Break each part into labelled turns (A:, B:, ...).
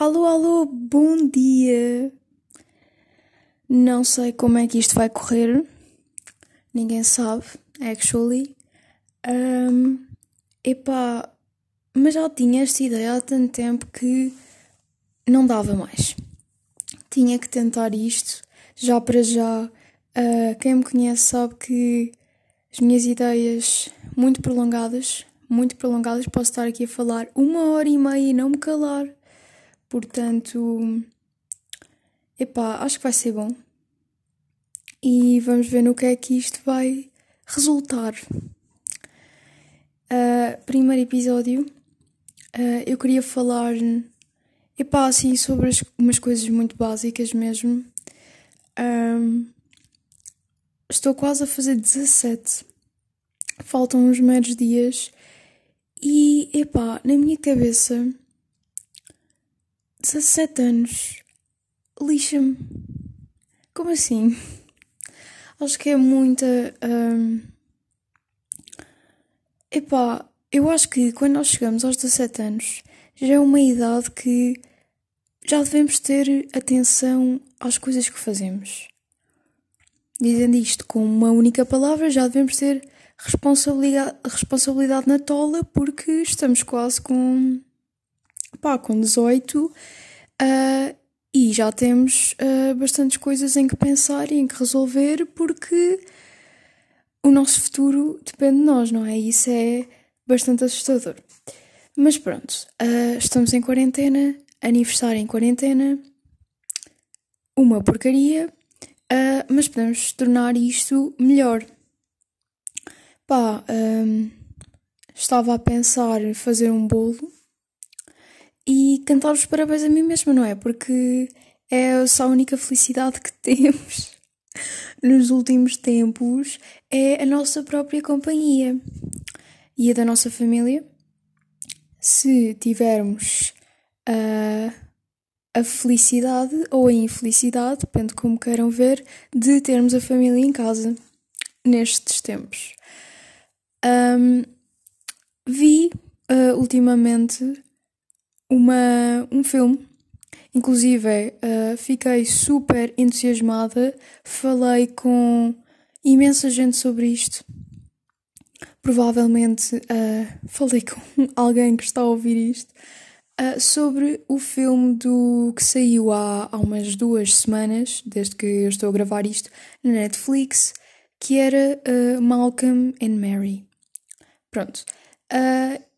A: Alô, alô, bom dia! Não sei como é que isto vai correr, ninguém sabe, actually. Um, epá, mas já tinha esta ideia há tanto tempo que não dava mais. Tinha que tentar isto, já para já. Uh, quem me conhece sabe que as minhas ideias muito prolongadas, muito prolongadas, posso estar aqui a falar uma hora e meia e não me calar. Portanto, epá, acho que vai ser bom. E vamos ver no que é que isto vai resultar. Uh, primeiro episódio, uh, eu queria falar, epá, assim, sobre as, umas coisas muito básicas mesmo. Um, estou quase a fazer 17. Faltam uns meros dias. E, epá, na minha cabeça 17 anos. Lixa-me. Como assim? Acho que é muita. Um... Epá, eu acho que quando nós chegamos aos 17 anos já é uma idade que já devemos ter atenção às coisas que fazemos. Dizendo isto com uma única palavra, já devemos ter responsabilidade, responsabilidade na tola porque estamos quase com pá, com 18 uh, ah, e já temos uh, bastantes coisas em que pensar e em que resolver porque o nosso futuro depende de nós, não é? Isso é bastante assustador. Mas pronto, uh, estamos em quarentena, aniversário em quarentena, uma porcaria, uh, mas podemos tornar isto melhor. Pá, um, estava a pensar em fazer um bolo e cantar os parabéns a mim mesma, não é? Porque é só a única felicidade que temos nos últimos tempos é a nossa própria companhia e a da nossa família. Se tivermos a, a felicidade ou a infelicidade, depende como queiram ver, de termos a família em casa nestes tempos. Um, vi uh, ultimamente uma, um filme. Inclusive, uh, fiquei super entusiasmada, falei com imensa gente sobre isto. Provavelmente uh, falei com alguém que está a ouvir isto uh, sobre o filme do que saiu há, há umas duas semanas, desde que eu estou a gravar isto, na Netflix, que era Malcolm and Mary. Pronto.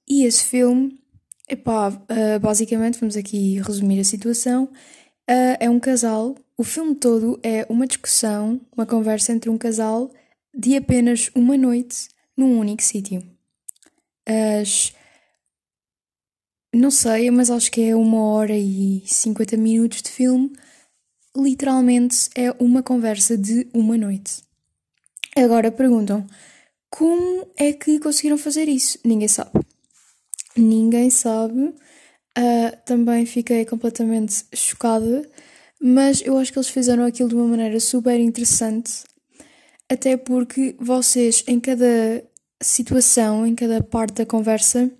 A: e esse filme Epá, uh, basicamente, vamos aqui resumir a situação. Uh, é um casal, o filme todo é uma discussão, uma conversa entre um casal de apenas uma noite num único sítio. As. Não sei, mas acho que é uma hora e 50 minutos de filme. Literalmente é uma conversa de uma noite. Agora perguntam: como é que conseguiram fazer isso? Ninguém sabe. Ninguém sabe. Uh, também fiquei completamente chocada, mas eu acho que eles fizeram aquilo de uma maneira super interessante, até porque vocês, em cada situação, em cada parte da conversa,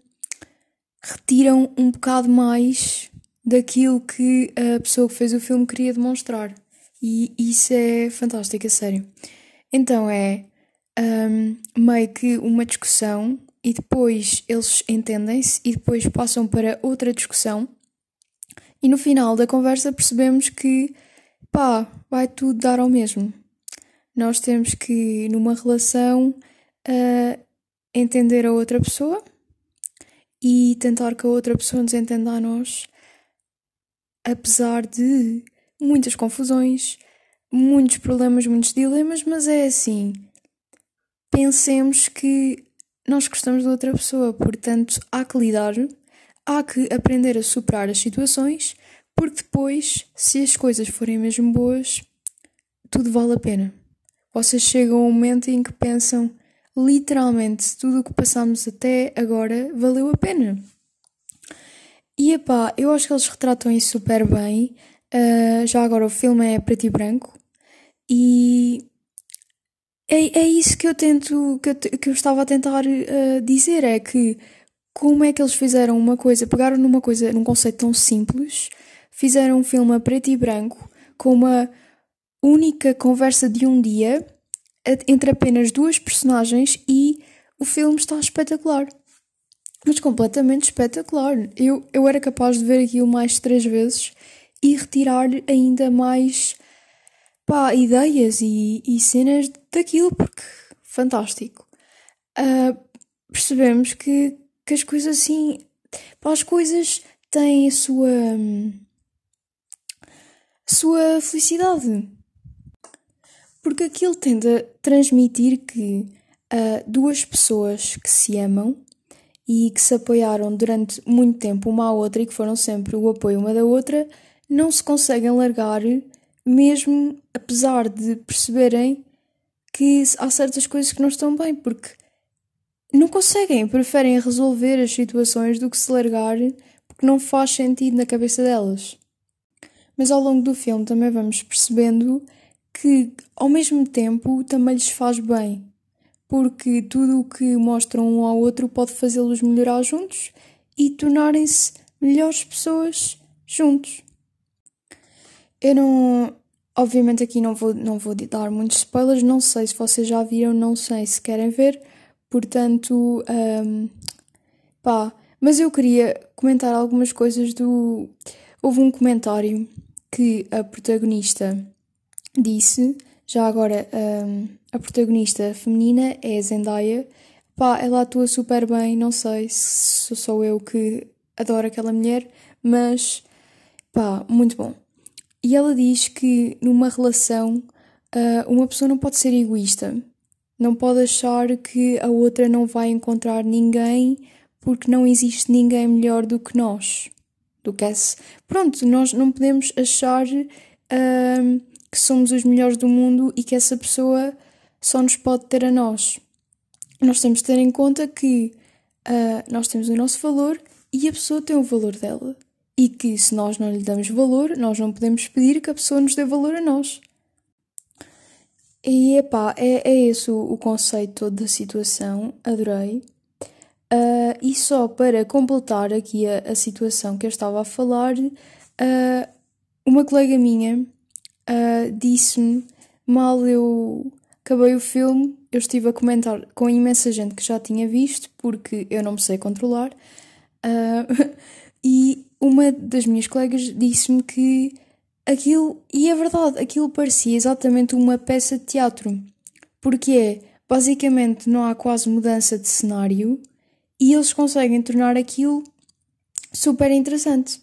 A: retiram um bocado mais daquilo que a pessoa que fez o filme queria demonstrar. E isso é fantástico, a sério. Então é um, meio que uma discussão e depois eles entendem-se e depois passam para outra discussão. E no final da conversa percebemos que, pá, vai tudo dar ao mesmo. Nós temos que, numa relação, uh, entender a outra pessoa e tentar que a outra pessoa nos entenda a nós, apesar de muitas confusões, muitos problemas, muitos dilemas, mas é assim. Pensemos que nós gostamos de outra pessoa, portanto há que lidar, há que aprender a superar as situações, porque depois, se as coisas forem mesmo boas, tudo vale a pena. Vocês chegam a um momento em que pensam, literalmente, tudo o que passamos até agora valeu a pena. E epá, eu acho que eles retratam isso super bem. Uh, já agora o filme é preto e branco. E é, é isso que eu tento, que eu, que eu estava a tentar uh, dizer, é que como é que eles fizeram uma coisa, pegaram numa coisa, num conceito tão simples, fizeram um filme a preto e branco com uma única conversa de um dia entre apenas duas personagens e o filme está espetacular. Mas completamente espetacular. Eu, eu era capaz de ver aquilo mais três vezes e retirar ainda mais pá, ideias e, e cenas daquilo, porque fantástico. Uh, percebemos que, que as coisas assim. As coisas têm a sua. a sua felicidade. Porque aquilo tende a transmitir que uh, duas pessoas que se amam e que se apoiaram durante muito tempo uma à outra e que foram sempre o apoio uma da outra, não se conseguem largar, mesmo apesar de perceberem que há certas coisas que não estão bem, porque não conseguem, preferem resolver as situações do que se largar, porque não faz sentido na cabeça delas. Mas ao longo do filme também vamos percebendo que, ao mesmo tempo, também lhes faz bem porque tudo o que mostram um ao outro pode fazê-los melhorar juntos e tornarem-se melhores pessoas juntos. Eu não. Obviamente aqui não vou, não vou dar muitos spoilers, não sei se vocês já viram, não sei se querem ver, portanto. Um, pá. Mas eu queria comentar algumas coisas do. Houve um comentário que a protagonista disse já agora, um, a protagonista feminina é a Zendaya. Pá, ela atua super bem, não sei se sou eu que adoro aquela mulher, mas pá, muito bom. E ela diz que numa relação uh, uma pessoa não pode ser egoísta, não pode achar que a outra não vai encontrar ninguém porque não existe ninguém melhor do que nós. Do que esse. Pronto, nós não podemos achar. Uh, que somos os melhores do mundo e que essa pessoa só nos pode ter a nós. Nós temos de ter em conta que uh, nós temos o nosso valor e a pessoa tem o valor dela. E que se nós não lhe damos valor, nós não podemos pedir que a pessoa nos dê valor a nós. E epá, é, é esse o, o conceito todo da situação, adorei. Uh, e só para completar aqui a, a, situação que eu estava a falar, uh, uma colega minha uh, disse-me, mal eu acabei o filme, eu estive a comentar com imensa gente que já tinha visto, porque eu não me sei controlar, e uma das minhas colegas disse-me que aquilo, e é verdade, aquilo parecia exatamente uma peça de teatro, porque é, basicamente não há quase mudança de cenário e eles conseguem tornar aquilo super interessante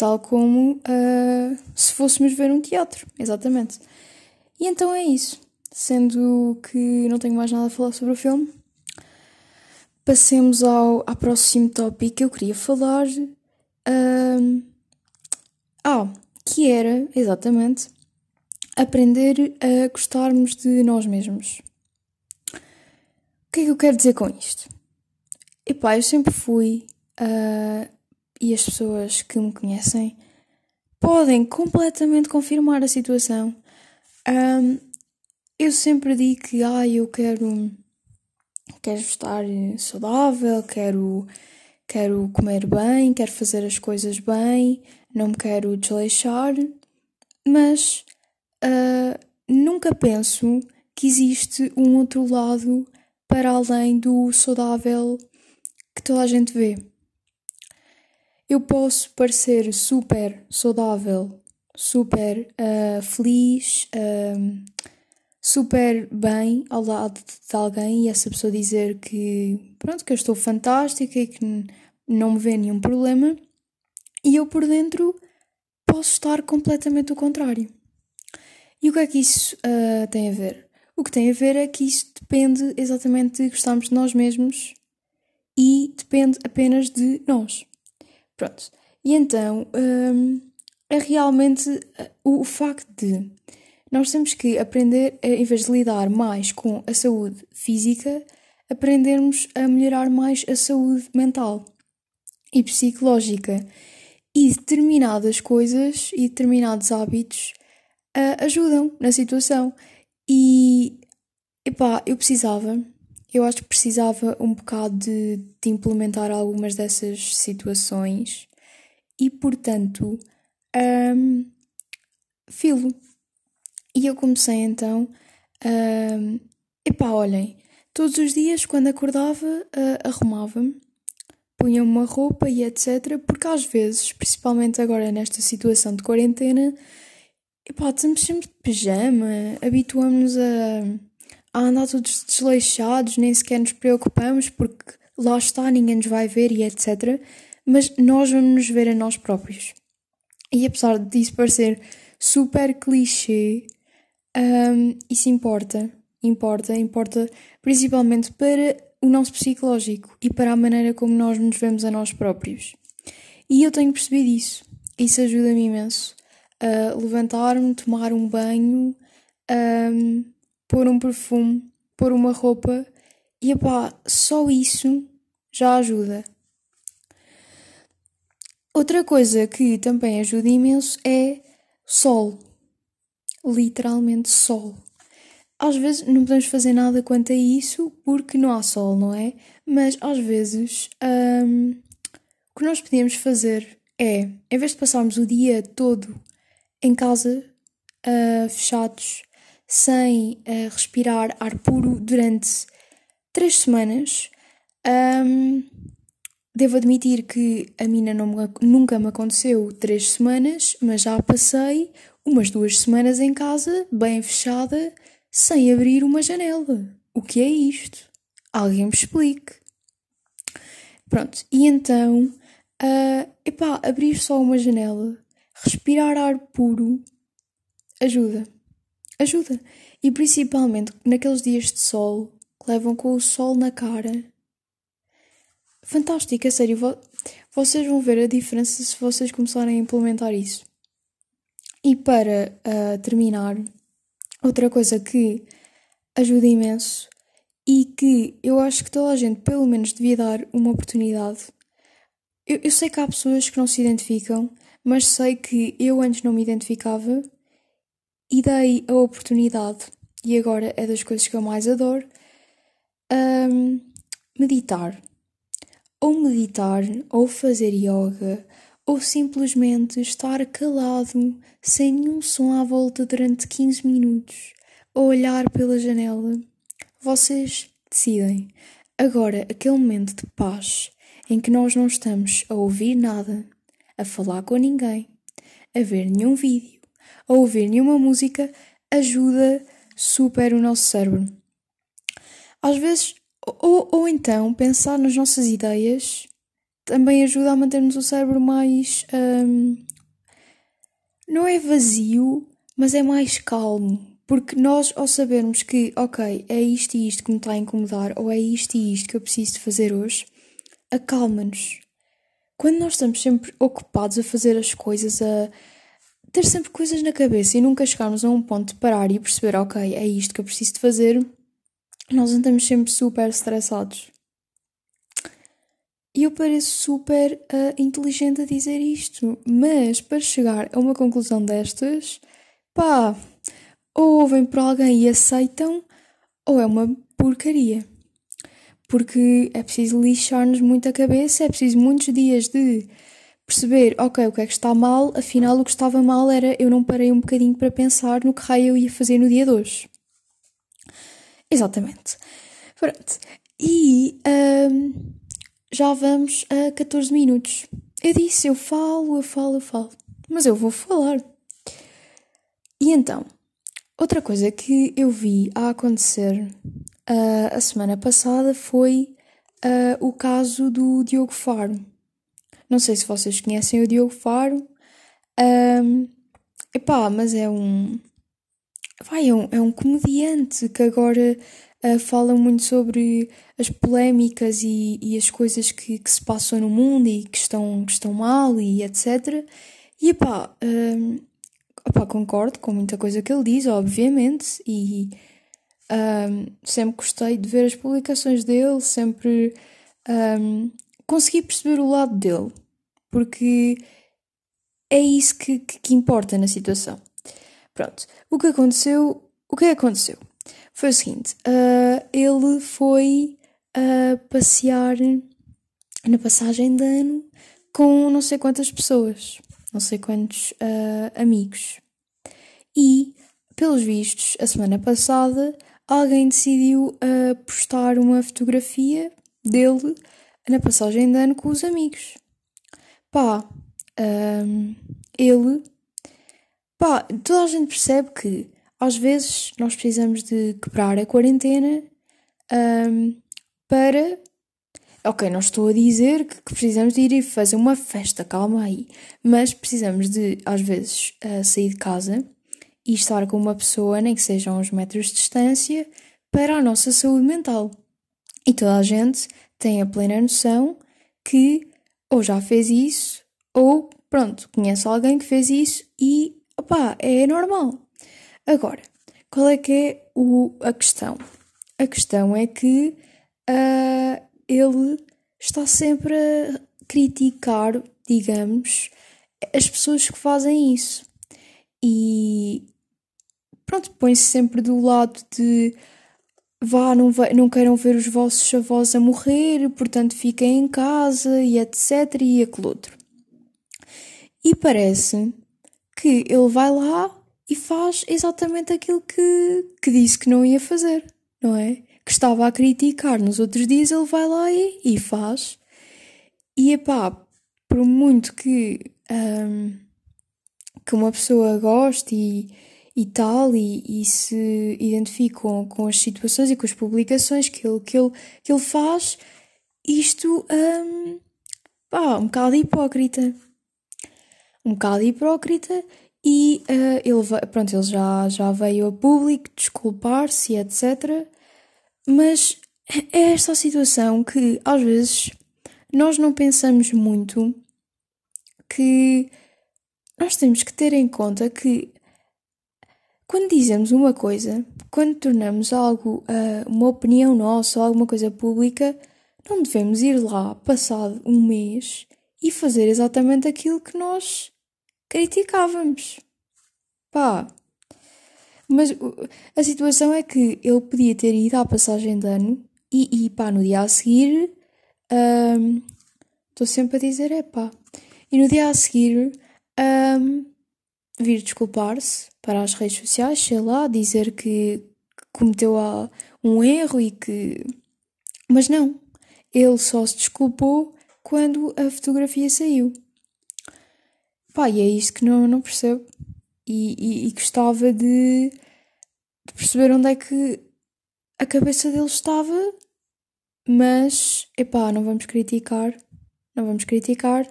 A: tal como uh, se fôssemos ver um teatro, exatamente. E então é isso. Sendo que não tenho mais nada a falar sobre o filme, passemos ao, ao próximo tópico que eu queria falar. Uh, ah, que era, exatamente, aprender a gostarmos de nós mesmos. O que é que eu quero dizer com isto? Epá, eu sempre fui uh, e as pessoas que me conhecem podem completamente confirmar a situação. Um, eu sempre digo que ah, eu quero, quero estar saudável, quero, quero comer bem, quero fazer as coisas bem, não me quero desleixar, mas uh, nunca penso que existe um outro lado para além do saudável que toda a gente vê. Eu posso parecer super saudável, super uh, feliz, uh, super bem ao lado de alguém e essa pessoa dizer que pronto, que eu estou fantástica e que não me vê nenhum problema e eu por dentro posso estar completamente o contrário. E o que é que isso uh, tem a ver? O que tem a ver é que isso depende exatamente de gostarmos de nós mesmos e depende apenas de nós. Pronto. E então hum, é realmente o, o facto de nós temos que aprender, em vez de lidar mais com a saúde física, aprendermos a melhorar mais a saúde mental e psicológica. E determinadas coisas e determinados hábitos uh, ajudam na situação. E epá, eu precisava, eu acho que precisava um bocado de, de implementar algumas dessas situações e, portanto, um, filo. E eu comecei então, um, epá, olhem, todos os dias quando acordava uh, arrumava-me, punha uma roupa e etc. Porque às vezes, principalmente agora nesta situação de quarentena, epá, estamos sempre de pijama, habituamos-nos a a andar todos desleixados, nem sequer nos preocupamos porque lá está, ninguém nos vai ver e etc. Mas nós vamos nos ver a nós próprios. E apesar disso parecer super clichê, um, isso importa. Importa, importa principalmente para o nosso psicológico e para a maneira como nós nos vemos a nós próprios. E eu tenho percebido isso. Isso ajuda-me imenso. a levantar-me, tomar um banho, um, pôr um perfume, pôr uma roupa e pá, só isso já ajuda. Outra coisa que também ajuda imenso é sol. Literalmente sol. Às vezes não podemos fazer nada quanto a isso porque não há sol, não é? Mas às vezes hum, o que nós podíamos fazer é, em vez de passarmos o dia todo em casa, uh, fechados, sem uh, respirar ar puro durante três semanas. Um, devo admitir que a mina não me, nunca me aconteceu três semanas, mas já passei umas duas semanas em casa, bem fechada, sem abrir uma janela. O que é isto? Alguém me explique. Pronto, e então, uh, epá, abrir só uma janela, respirar ar puro, ajuda ajuda. E principalmente naqueles dias de sol que levam com o sol na cara. Fantástico, a sério. Vocês vão ver a diferença se vocês começarem a implementar isso. E para uh, terminar, outra coisa que ajuda imenso e que eu acho que toda a gente pelo menos devia dar uma oportunidade. Eu, eu sei que há pessoas que não se identificam, mas sei que eu antes não me identificava e dei a oportunidade, e agora é das coisas que eu mais adoro, um, meditar. Ou meditar, ou fazer yoga, ou simplesmente estar calado, sem nenhum som à volta durante 15 minutos, ou olhar pela janela. Vocês decidem. Agora, aquele momento de paz em que nós não estamos a ouvir nada, a falar com ninguém, a ver nenhum vídeo, a ouvir nenhuma música ajuda super o nosso cérebro. Às vezes, ou, ou então pensar nas nossas ideias também ajuda a mantermos o cérebro mais. Um, não é vazio, mas é mais calmo. Porque nós, ao sabermos que, ok, é isto e isto que me está a incomodar, ou é isto e isto que eu preciso de fazer hoje, acalma-nos. Quando nós estamos sempre ocupados a fazer as coisas, a, ter sempre coisas na cabeça e nunca chegarmos a um ponto de parar e perceber, ok, é isto que eu preciso de fazer, nós andamos sempre super estressados. E eu pareço super uh, inteligente a dizer isto, mas para chegar a uma conclusão destas, pá, ou ouvem por alguém e aceitam, ou é uma porcaria. Porque é preciso lixar-nos muito a cabeça, é preciso muitos dias de perceber, ok, o que é que está mal, afinal o que estava mal era eu não parei um bocadinho para pensar no que raio eu ia fazer no dia de hoje. Exatamente. Pronto. E um, já vamos a 14 minutos. Eu disse, eu falo, eu falo, eu falo. Mas eu vou falar. E então, outra coisa que eu vi a acontecer uh, a semana passada foi uh, o caso do Diogo Faro. Não sei se vocês conhecem o Diogo Faro. Um, epá, mas é um. Vai, é um, é um comediante que agora uh, fala muito sobre as polémicas e, e as coisas que, que, se passam no mundo e que estão, que estão mal e etc. E epá, um, epá, concordo com muita coisa que ele diz, obviamente, e um, sempre gostei de ver as publicações dele, sempre um, consegui perceber o lado dele, porque é isso que, que, que importa na situação. Pronto, o que aconteceu? O que aconteceu? Foi o seguinte: uh, ele foi uh, passear na passagem de ano com não sei quantas pessoas, não sei quantos uh, amigos. E, pelos vistos, a semana passada alguém decidiu postar uma fotografia dele na passagem de ano com os amigos. Pá, um, ele. Pá, toda a gente percebe que às vezes nós precisamos de quebrar a quarentena um, para. Ok, não estou a dizer que, que, precisamos de ir e fazer uma festa, calma aí. Mas precisamos de, às vezes, uh, sair de casa e estar com uma pessoa, nem que sejam uns metros de distância, para a nossa saúde mental. E toda a gente tem a plena noção que ou já fez isso, ou pronto, conhece alguém que fez isso e opá, é normal. Agora, qual é que é o, a questão? A questão é que uh, ele está sempre a criticar, digamos, as pessoas que fazem isso. E pronto, põe-se sempre do lado de vá, não, vai, não queiram ver os vossos avós a morrer, portanto fiquem em casa e etc. e aquele outro. E parece que ele vai lá e faz exatamente aquilo que, que disse que não ia fazer, não é? Que estava a criticar nos outros dias, ele vai lá e, e faz. E epá, por muito que, um, que uma pessoa goste e, e tal, e, e se identifique com, com as situações e com as publicações que ele, que ele, que ele faz, isto um, pá, um bocado hipócrita. Um bocado hipócrita e uh, ele, pronto, ele já, já veio a público desculpar-se, etc. Mas é esta a situação que às vezes nós não pensamos muito que nós temos que ter em conta que quando dizemos uma coisa, quando tornamos algo, uh, uma opinião nossa ou alguma coisa pública, não devemos ir lá, passado um mês, e fazer exatamente aquilo que nós criticávamos. Pá. Mas a situação é que ele podia ter ido à passagem de ano e, e pá, no dia a seguir. Estou um, sempre a dizer é pá. E no dia a seguir. Um, vir desculpar-se para as redes sociais, sei lá, dizer que cometeu um erro e que. Mas não, ele só se desculpou quando a fotografia saiu. Pá, e é isto que não, não percebo. E, e, e gostava de, de perceber onde é que a cabeça dele estava, mas, epá, não vamos criticar, não vamos criticar,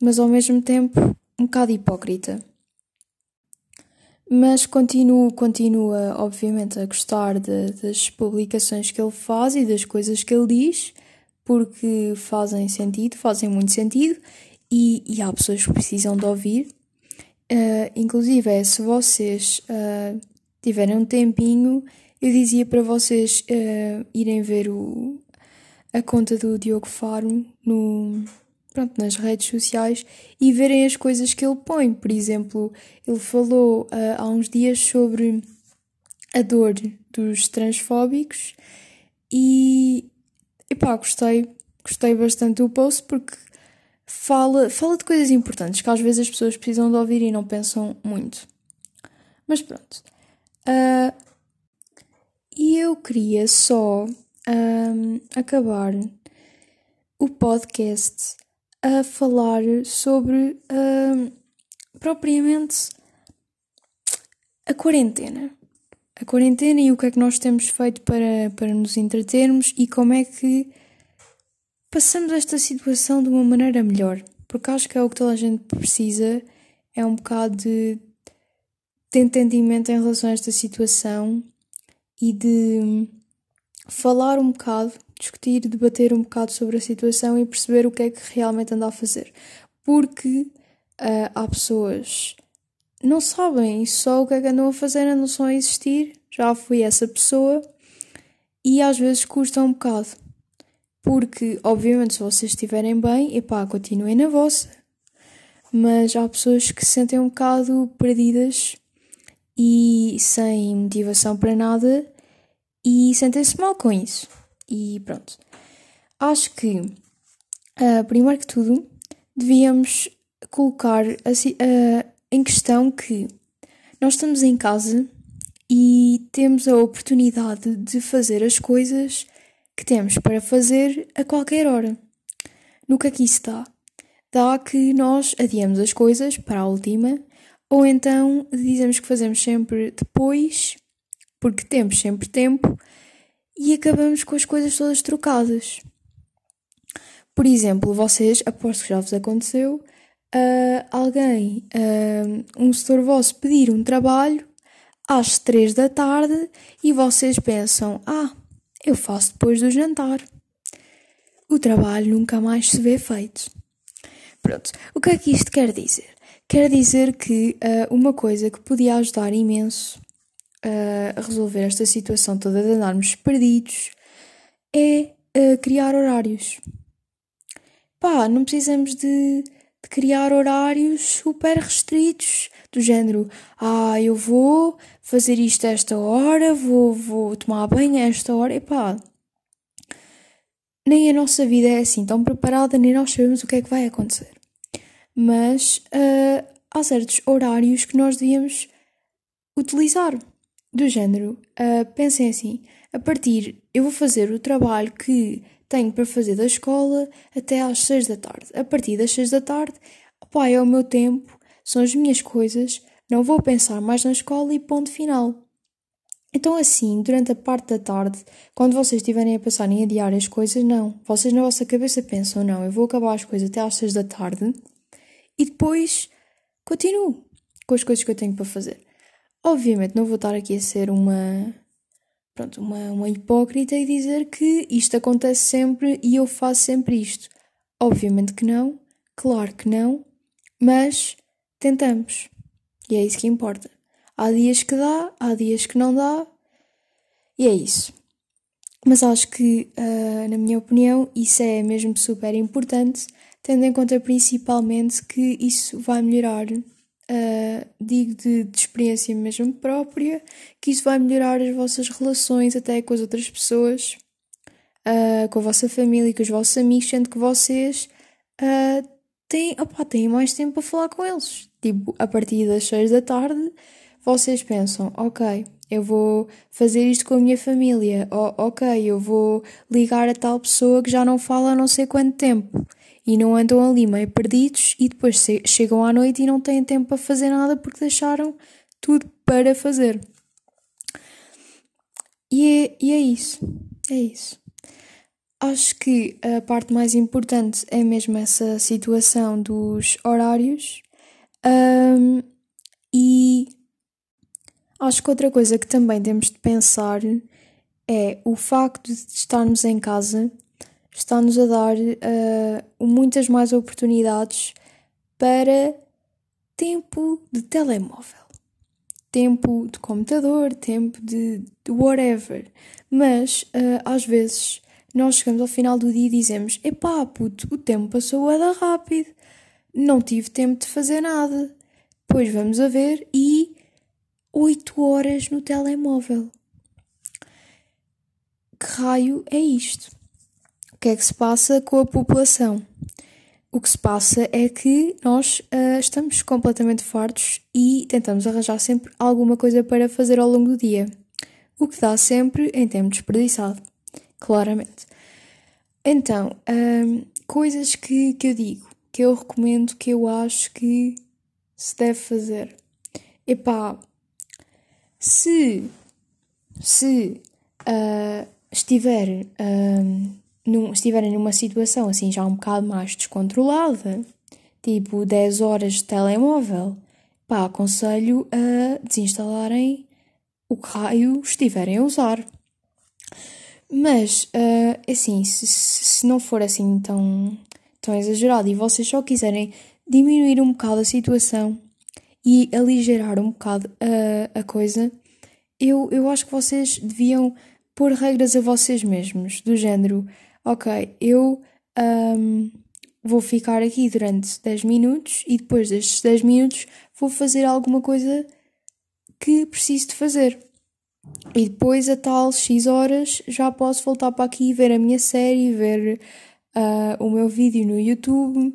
A: mas ao mesmo tempo um bocado hipócrita. Mas continuo, continua, obviamente, a gostar de, das publicações que ele faz e das coisas que ele diz, porque fazem sentido, fazem muito sentido, e, e há pessoas que precisam de ouvir. Uh, inclusive, é, se vocês uh, tiverem um tempinho, eu dizia para vocês uh, irem ver o, a conta do Diogo Faro no, pronto, nas redes sociais e verem as coisas que ele põe. Por exemplo, ele falou há uns dias sobre a dor dos transfóbicos e, epá, gostei, gostei bastante do post porque fala, fala de coisas importantes que às vezes as pessoas precisam de ouvir e não pensam muito. Mas pronto. Uh, e eu queria só um, acabar o podcast a falar sobre uh, propriamente a quarentena. A quarentena e o que é que nós temos feito para, para nos entretermos e como é que passamos esta situação de uma maneira melhor. Porque acho que é o que toda a gente precisa, é um bocado de, de entendimento em relação a esta situação e de falar um bocado discutir, debater um bocado sobre a situação e perceber o que é que realmente anda a fazer. Porque uh, há pessoas não sabem só o que é que andam a fazer, andam só a existir. Já fui essa pessoa e às vezes custa um bocado. Porque, obviamente, se vocês estiverem bem, epá, continuem na vossa. Mas há pessoas que se sentem um bocado perdidas e sem motivação para nada e sentem-se mal com isso. E pronto. Acho que, uh, primeiro que tudo, devíamos colocar assim, uh, em questão que nós estamos em casa e temos a oportunidade de fazer as coisas que temos para fazer a qualquer hora. No que aqui está? Dá que nós adiamos as coisas para a última, ou então dizemos que fazemos sempre depois, porque temos sempre tempo, e acabamos com as coisas todas trocadas. Por exemplo, vocês, aposto que já vos aconteceu, uh, alguém, uh, um setor vosso pedir um trabalho às três da tarde e vocês pensam: ah, eu faço depois do jantar. O trabalho nunca mais se vê feito. Pronto, o que é que isto quer dizer? Quer dizer que uh, uma coisa que podia ajudar imenso uh, a resolver esta situação toda de andarmos perdidos é uh, criar horários. Pá, não precisamos de de criar horários super restritos, do género, ah, eu vou fazer isto a esta hora, vou, vou tomar banho a esta hora, e pá, nem a nossa vida é assim tão preparada, nem nós sabemos o que é que vai acontecer. Mas uh, há certos horários que nós devíamos utilizar, do género, uh, pensem assim, a partir, eu vou fazer o trabalho que tenho para fazer da escola até às 6 da tarde. A partir das 6 da tarde, opa, é o meu tempo, são as minhas coisas, não vou pensar mais na escola e ponto final. Então, assim, durante a parte da tarde, quando vocês estiverem a pensar em adiar as coisas, não. Vocês na vossa cabeça pensam, não, eu vou acabar as coisas até às 6 da tarde e depois continuo com as coisas que eu tenho para fazer. Obviamente, não vou estar aqui a ser uma pronto, uma, uma hipócrita e dizer que isto acontece sempre e eu faço sempre isto. Obviamente que não, claro que não, mas tentamos. E é isso que importa. Há dias que dá, há dias que não dá, e é isso. Mas acho que, uh, na minha opinião, isso é mesmo super importante, tendo em conta principalmente que isso vai melhorar Uh, digo de, de, experiência mesmo própria, que isso vai melhorar as vossas relações até com as outras pessoas, uh, com a vossa família com os vossos amigos, sendo que vocês têm, opa, têm mais tempo para falar com eles. Tipo, a partir das 6 da tarde, vocês pensam, ok, eu vou fazer isto com a minha família, oh, ok, eu vou ligar a tal pessoa que já não fala há não sei quanto tempo e não andam ali meio perdidos e depois chegam à noite e não têm tempo para fazer nada porque deixaram tudo para fazer. E é, e é isso. É isso. Acho que a parte mais importante é mesmo essa situação dos horários. Um, e acho que outra coisa que também temos de pensar é o facto de estarmos em casa está-nos a dar uh, muitas mais oportunidades para tempo de telemóvel, tempo de computador, tempo de, de whatever. Mas uh, às vezes nós chegamos ao final do dia e dizemos: Epá, puto, o tempo passou a rápido, não tive tempo de fazer nada. Pois vamos a ver e 8 horas no telemóvel. Que raio é isto? que é que se passa com a população? O que se passa é que nós uh, estamos completamente fartos e tentamos arranjar sempre alguma coisa para fazer ao longo do dia, o que dá sempre em tempo desperdiçado, claramente. Então, uh, coisas que, que eu digo, que eu recomendo, que eu acho que se deve fazer. Epá, se, se uh, estiver num, estiverem numa situação assim já um bocado mais descontrolada, tipo 10 horas de telemóvel, pá, aconselho a desinstalarem o que raio estiverem a usar. Mas, uh, assim, se, se não for assim tão, tão exagerado e vocês só quiserem diminuir um bocado a situação e aligerar um bocado a, a coisa, eu, eu acho que vocês deviam pôr regras a vocês mesmos, do género, ok, eu um, vou ficar aqui durante 10 minutos e depois destes 10 minutos vou fazer alguma coisa que preciso de fazer. E depois, a tal X horas, já posso voltar para aqui e ver a minha série, ver uh, o meu vídeo no YouTube.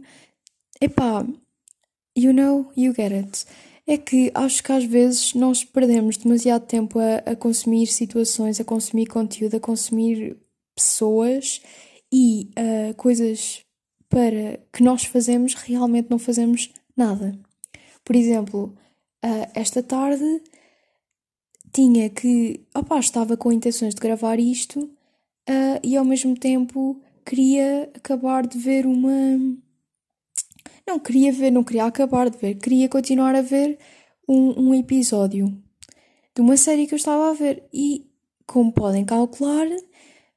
A: Epá, you know, you get it. É que acho que às vezes nós perdemos demasiado tempo a, a consumir situações, a consumir conteúdo, a consumir pessoas e uh, coisas para que nós fazemos realmente não fazemos nada. Por exemplo, uh, esta tarde tinha que. Opá, estava com intenções de gravar isto uh, e ao mesmo tempo queria acabar de ver uma. Não queria ver, não queria acabar de ver, queria continuar a ver um, um episódio de uma série que eu estava a ver. E, como podem calcular,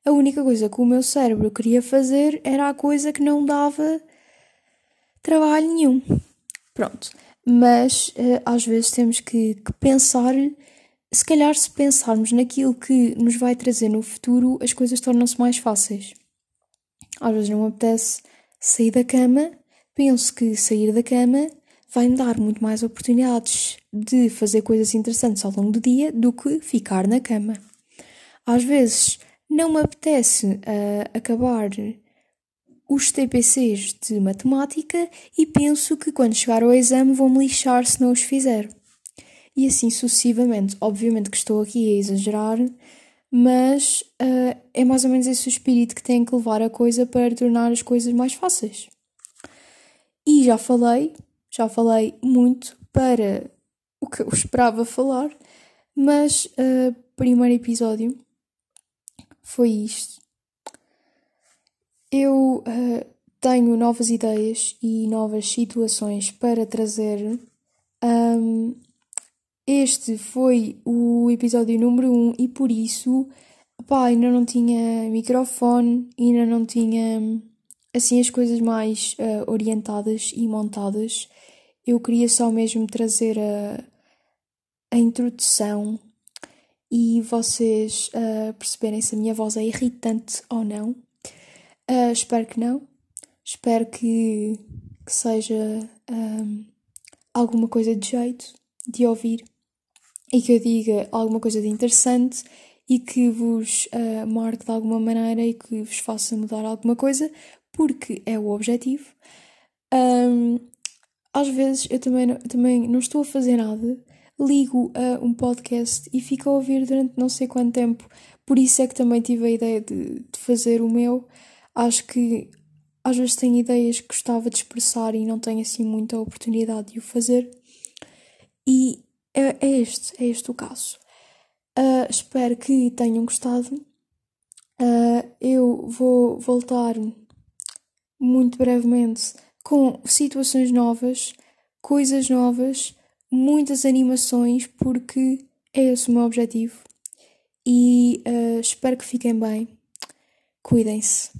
A: a única coisa que o meu cérebro queria fazer era a coisa que não dava trabalho nenhum. Pronto. Mas uh, às vezes temos que, que, pensar, se calhar, se pensarmos naquilo que nos vai trazer no futuro, as coisas tornam-se mais fáceis. Às vezes não me apetece sair da cama, penso que sair da cama vai me dar muito mais oportunidades de fazer coisas interessantes ao longo do dia do que ficar na cama. Às vezes não me apetece uh, acabar os TPCs de matemática e penso que quando chegar ao exame vou-me lixar se não os fizer. E assim sucessivamente. Obviamente que estou aqui a exagerar, mas uh, é mais ou menos esse o espírito que tem que levar a coisa para tornar as coisas mais fáceis. E já falei, já falei muito para o que eu esperava falar, mas uh, primeiro episódio foi isto. Eu uh, tenho novas ideias e novas situações para trazer. Um, este foi o episódio número 1 um, e por isso pá, ainda não tinha microfone, ainda não tinha assim as coisas mais uh, orientadas e montadas. Eu queria só mesmo trazer a, a introdução e vocês uh, perceberem se a minha voz é irritante ou não. Uh, espero que não. Espero que, que seja um, alguma coisa de jeito de ouvir e que eu diga alguma coisa de interessante e que vos uh, marque de alguma maneira e que vos faça mudar alguma coisa, porque é o objetivo. Um, às vezes eu também não, também não estou a fazer nada ligo a um podcast e fico a ouvir durante não sei quanto tempo. Por isso é que também tive a ideia de, de fazer o meu. Acho que às vezes tenho ideias que gostava de expressar e não tenho assim muita oportunidade de o fazer. E é, é este, é este o caso. Uh, espero que tenham gostado. Uh, eu vou voltar muito brevemente com situações novas, coisas novas muitas animações porque é esse o meu objetivo. E uh, espero que fiquem bem. Cuidem-se.